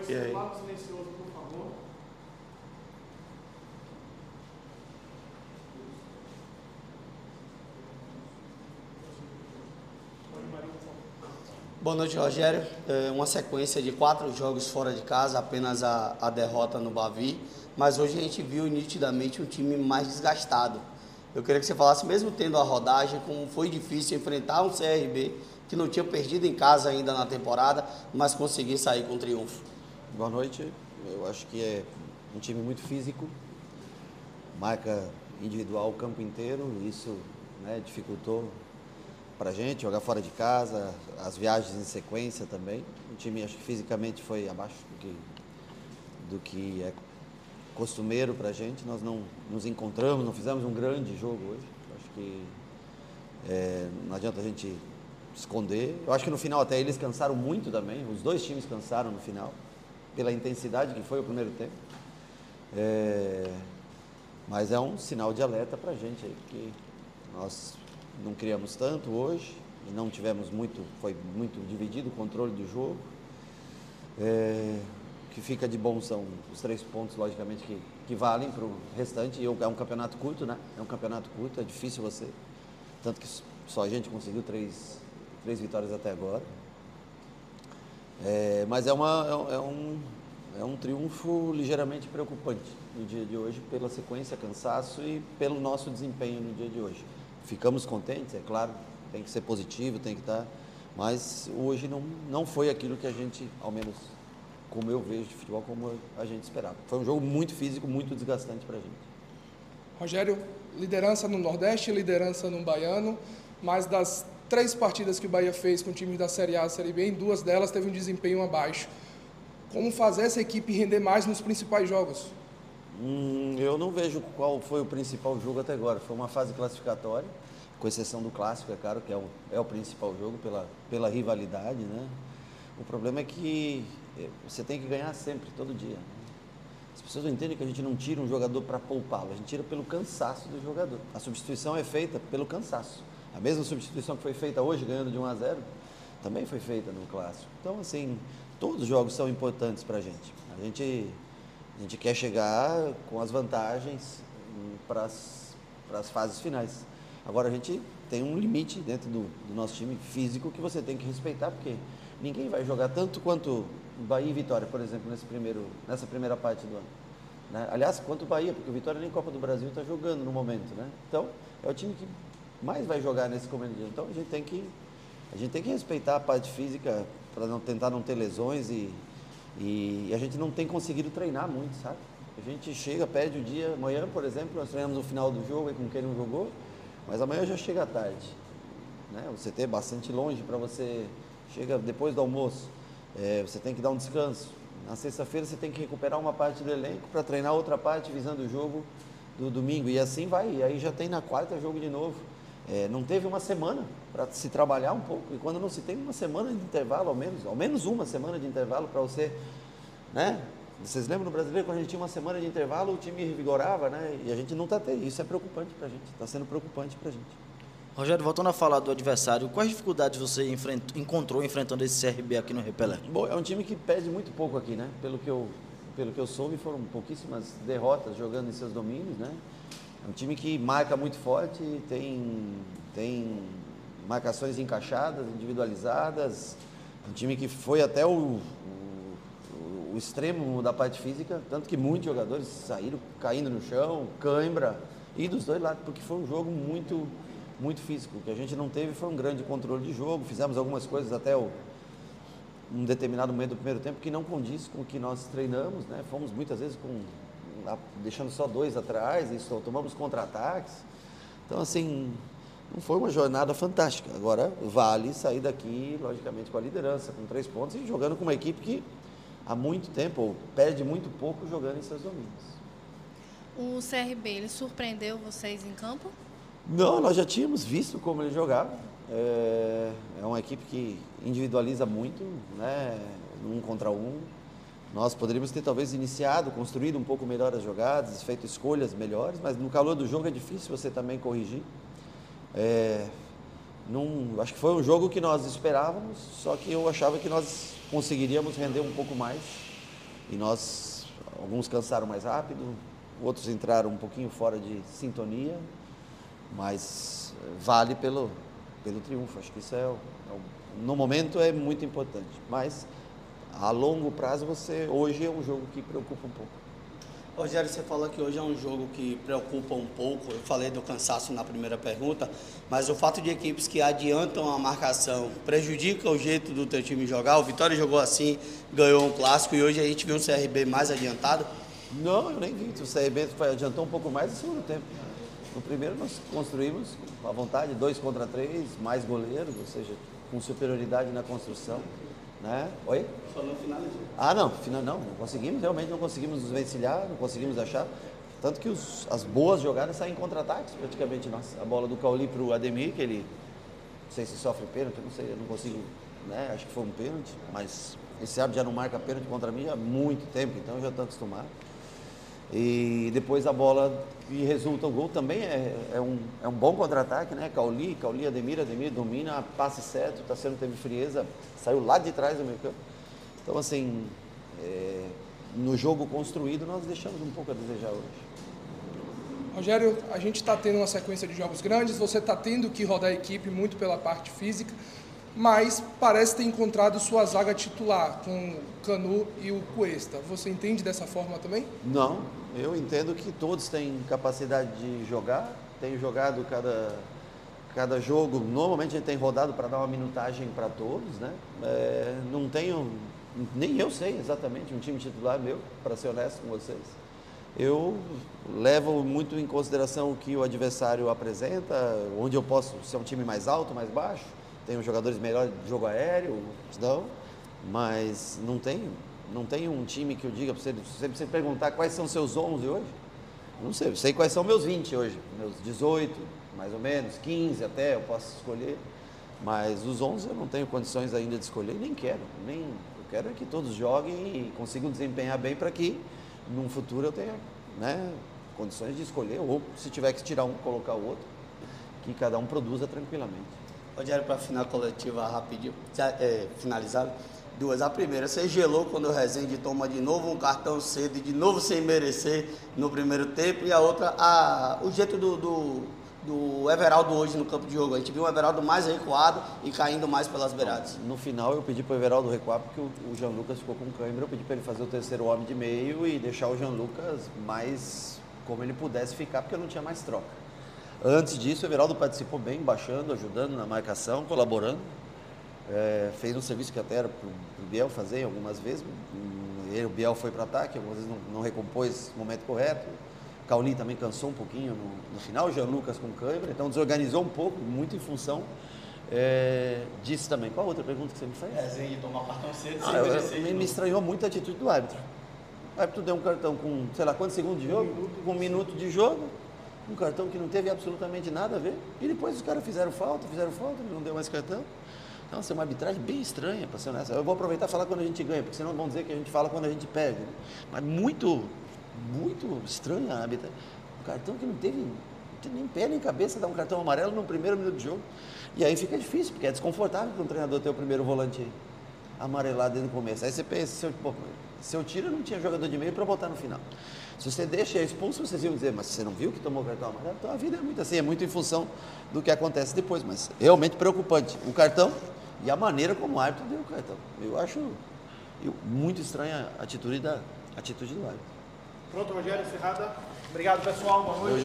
noite. Lado silencioso, por favor. Boa noite, Rogério. É uma sequência de quatro jogos fora de casa, apenas a, a derrota no Bavi, mas hoje a gente viu nitidamente um time mais desgastado. Eu queria que você falasse, mesmo tendo a rodagem, como foi difícil enfrentar um CRB que não tinha perdido em casa ainda na temporada, mas conseguir sair com triunfo. Boa noite. Eu acho que é um time muito físico, marca individual o campo inteiro, isso né, dificultou para a gente jogar fora de casa, as viagens em sequência também. O time acho que fisicamente foi abaixo do que, do que é costumeiro para a gente. Nós não nos encontramos, não fizemos um grande jogo hoje. Acho que é, não adianta a gente esconder. Eu acho que no final até eles cansaram muito também. Os dois times cansaram no final pela intensidade que foi o primeiro tempo. É, mas é um sinal de alerta para a gente aí, que nós não criamos tanto hoje e não tivemos muito, foi muito dividido o controle do jogo. É, que fica de bom são os três pontos, logicamente, que, que valem para o restante. E é um campeonato curto, né? É um campeonato curto, é difícil você. Tanto que só a gente conseguiu três, três vitórias até agora. É, mas é, uma, é, é, um, é um triunfo ligeiramente preocupante no dia de hoje, pela sequência, cansaço e pelo nosso desempenho no dia de hoje. Ficamos contentes, é claro, tem que ser positivo, tem que estar, mas hoje não, não foi aquilo que a gente, ao menos como eu vejo de futebol, como a gente esperava. Foi um jogo muito físico, muito desgastante para a gente. Rogério, liderança no Nordeste, liderança no Baiano, mas das três partidas que o Bahia fez com times da Série A e Série B, em duas delas teve um desempenho abaixo. Como fazer essa equipe render mais nos principais jogos? Hum, eu não vejo qual foi o principal jogo até agora. Foi uma fase classificatória, com exceção do clássico, é claro, que é o, é o principal jogo pela, pela rivalidade, né? O problema é que eh, você tem que ganhar sempre, todo dia. Né? As pessoas não entendem que a gente não tira um jogador para poupá-lo, a gente tira pelo cansaço do jogador. A substituição é feita pelo cansaço. A mesma substituição que foi feita hoje, ganhando de 1 a 0, também foi feita no clássico. Então, assim, todos os jogos são importantes para a gente. A gente a gente quer chegar com as vantagens para as fases finais. Agora a gente tem um limite dentro do, do, nosso time físico que você tem que respeitar, porque ninguém vai jogar tanto quanto Bahia e Vitória, por exemplo, nesse primeiro, nessa primeira parte do ano. Né? Aliás, quanto Bahia, porque o Vitória nem Copa do Brasil está jogando no momento. Né? Então, é o time que mais vai jogar nesse dia. Então a gente tem que, a gente tem que respeitar a parte física para não tentar não ter lesões e, e a gente não tem conseguido treinar muito, sabe? A gente chega, pede o dia, amanhã, por exemplo, nós treinamos o final do jogo com quem não jogou, mas amanhã já chega tarde. Né? Você tem bastante longe para você, chega depois do almoço, é, você tem que dar um descanso. Na sexta-feira você tem que recuperar uma parte do elenco para treinar outra parte visando o jogo do domingo. E assim vai, e aí já tem na quarta jogo de novo. É, não teve uma semana para se trabalhar um pouco. E quando não se tem uma semana de intervalo, ao menos, ao menos uma semana de intervalo para você, né? Vocês lembram no brasileiro quando a gente tinha uma semana de intervalo, o time revigorava, né? E a gente não está tendo. Isso é preocupante para a gente, está sendo preocupante para a gente. Rogério, voltando a falar do adversário, quais dificuldades você encontrou enfrentando esse CRB aqui no Repelé? Bom, é um time que perde muito pouco aqui, né? Pelo que eu, pelo que eu soube, foram pouquíssimas derrotas jogando em seus domínios, né? É um time que marca muito forte, tem, tem marcações encaixadas, individualizadas. É um time que foi até o, o, o, extremo da parte física, tanto que muitos jogadores saíram caindo no chão, cãibra, e dos dois lados, porque foi um jogo muito, muito físico. O que a gente não teve foi um grande controle de jogo, fizemos algumas coisas até o, um determinado momento do primeiro tempo que não condiz com o que nós treinamos, né? Fomos muitas vezes com deixando só dois atrás, e tomamos contra-ataques. Então, assim, não foi uma jornada fantástica. Agora, vale sair daqui, logicamente, com a liderança, com três pontos e jogando com uma equipe que há muito tempo, ou perde muito pouco jogando em seus domínios. O CRB, ele surpreendeu vocês em campo? Não, nós já tínhamos visto como ele jogava. É, é uma equipe que individualiza muito, né? um contra um. Nós poderíamos ter talvez iniciado, construído um pouco melhor as jogadas, feito escolhas melhores, mas no calor do jogo é difícil você também corrigir. É, num, acho que foi um jogo que nós esperávamos, só que eu achava que nós conseguiríamos render um pouco mais E nós, alguns cansaram mais rápido, outros entraram um pouquinho fora de sintonia, mas vale pelo, pelo triunfo. Acho que isso é, é no momento é muito importante. Mas a longo prazo você hoje é um jogo que preocupa um pouco. Rogério, você falou que hoje é um jogo que preocupa um pouco. Eu falei do cansaço na primeira pergunta, mas o fato de equipes que adiantam a marcação prejudica o jeito do teu time jogar. O Vitória jogou assim, ganhou um clássico e hoje a gente viu um CRB mais adiantado. Não, eu nem vi. O CRB adiantou um pouco mais no segundo tempo. No primeiro nós construímos à vontade, dois contra três, mais goleiros, ou seja, com superioridade na construção. Né? Oi? Só não finalizou. Ah, não, final, não, não conseguimos, realmente não conseguimos nos vencilhar, não conseguimos achar. Tanto que os, as boas jogadas saem em contra-ataques, praticamente. Nossa, a bola do Cauli para o Ademir, que ele, não sei se sofre pênalti, não sei, eu não consigo, né? Acho que foi um pênalti, mas esse árbitro já não marca pênalti contra mim há muito tempo, então eu já estou acostumado. E depois a bola e resulta o gol também é, é um, é um bom contra-ataque, né? Cauli, Cauli, Ademir, Ademir domina, passe certo, está sendo teve frieza, saiu lá de trás do meio campo. Então assim, é, no jogo construído nós deixamos um pouco a desejar hoje. Rogério, a gente está tendo uma sequência de jogos grandes, você está tendo que rodar a equipe muito pela parte física mas parece ter encontrado sua zaga titular com o Canu e o Cuesta. Você entende dessa forma também? Não, eu entendo que todos têm capacidade de jogar, têm jogado cada, cada jogo. Normalmente a gente tem rodado para dar uma minutagem para todos, né? É, não tenho, nem eu sei exatamente um time titular meu, para ser honesto com vocês. Eu levo muito em consideração o que o adversário apresenta, onde eu posso ser um time mais alto, mais baixo tem jogadores melhores de jogo aéreo, não, mas não tem, não tem um time que eu diga para você, você perguntar quais são seus 11 hoje. Não sei, eu sei quais são meus 20 hoje, meus 18, mais ou menos, 15 até, eu posso escolher. Mas os 11 eu não tenho condições ainda de escolher, nem quero. Nem, eu quero é que todos joguem e consigam desempenhar bem para que num futuro eu tenha né, condições de escolher, ou se tiver que tirar um, colocar o outro, que cada um produza tranquilamente. Rogério, para final coletiva rapidinho, é, finalizado. Duas. A primeira, você gelou quando o Rezende toma de novo um cartão cedo e de novo sem merecer no primeiro tempo. E a outra, a, o jeito do, do, do Everaldo hoje no campo de jogo. A gente viu o Everaldo mais recuado e caindo mais pelas beiradas. No final eu pedi para o Everaldo recuar porque o, o Jean Lucas ficou com câimbra. Eu pedi para ele fazer o terceiro homem de meio e deixar o Jean Lucas mais como ele pudesse ficar, porque não tinha mais troca. Antes disso, o Everaldo participou bem, baixando, ajudando na marcação, colaborando. É, fez um serviço que até era para o Biel fazer algumas vezes. Ele, o Biel foi para ataque, algumas vezes não, não, recompôs no momento correto. Cauli também cansou um pouquinho no, no final, o Jean Lucas com câimbra, então desorganizou um pouco, muito em função é, disso também. Qual outra pergunta que você me faz? É, sem tomar cartão cedo, ah, eu, eu, me, me estranhou muito a atitude do árbitro. O árbitro deu um cartão com, sei lá, quantos segundos de jogo? Com um minuto de jogo um cartão que não teve absolutamente nada a ver. E depois os caras fizeram falta, fizeram falta, não deu mais cartão. Então, é uma arbitragem bem estranha, para ser honesto. Eu vou aproveitar e falar quando a gente ganha, porque senão vão dizer que a gente fala quando a gente perde. Né? Mas muito, muito estranha a arbitragem. Um cartão que não teve, não teve nem pé nem cabeça, dar um cartão amarelo no primeiro minuto de jogo. E aí fica difícil, porque é desconfortável para um treinador ter o primeiro volante amarelado desde o começo. Aí você pensa, se eu, pô, se eu tiro, não tinha jogador de meio para botar no final. Se você deixa expulso, vocês iam dizer, mas você não viu que tomou cartão amarelo? Então a vida é muito assim, é muito em função do que acontece depois, mas realmente preocupante. O cartão e a maneira como o árbitro deu o cartão. Eu acho eu, muito estranha a atitude, da, a atitude do árbitro. Pronto, Rogério, encerrada. Obrigado, pessoal. Boa noite.